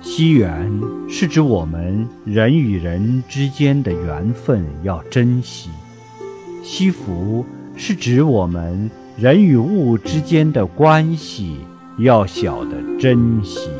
惜缘是指我们人与人之间的缘分要珍惜惜福是指我们人与物之间的关系要晓得珍惜。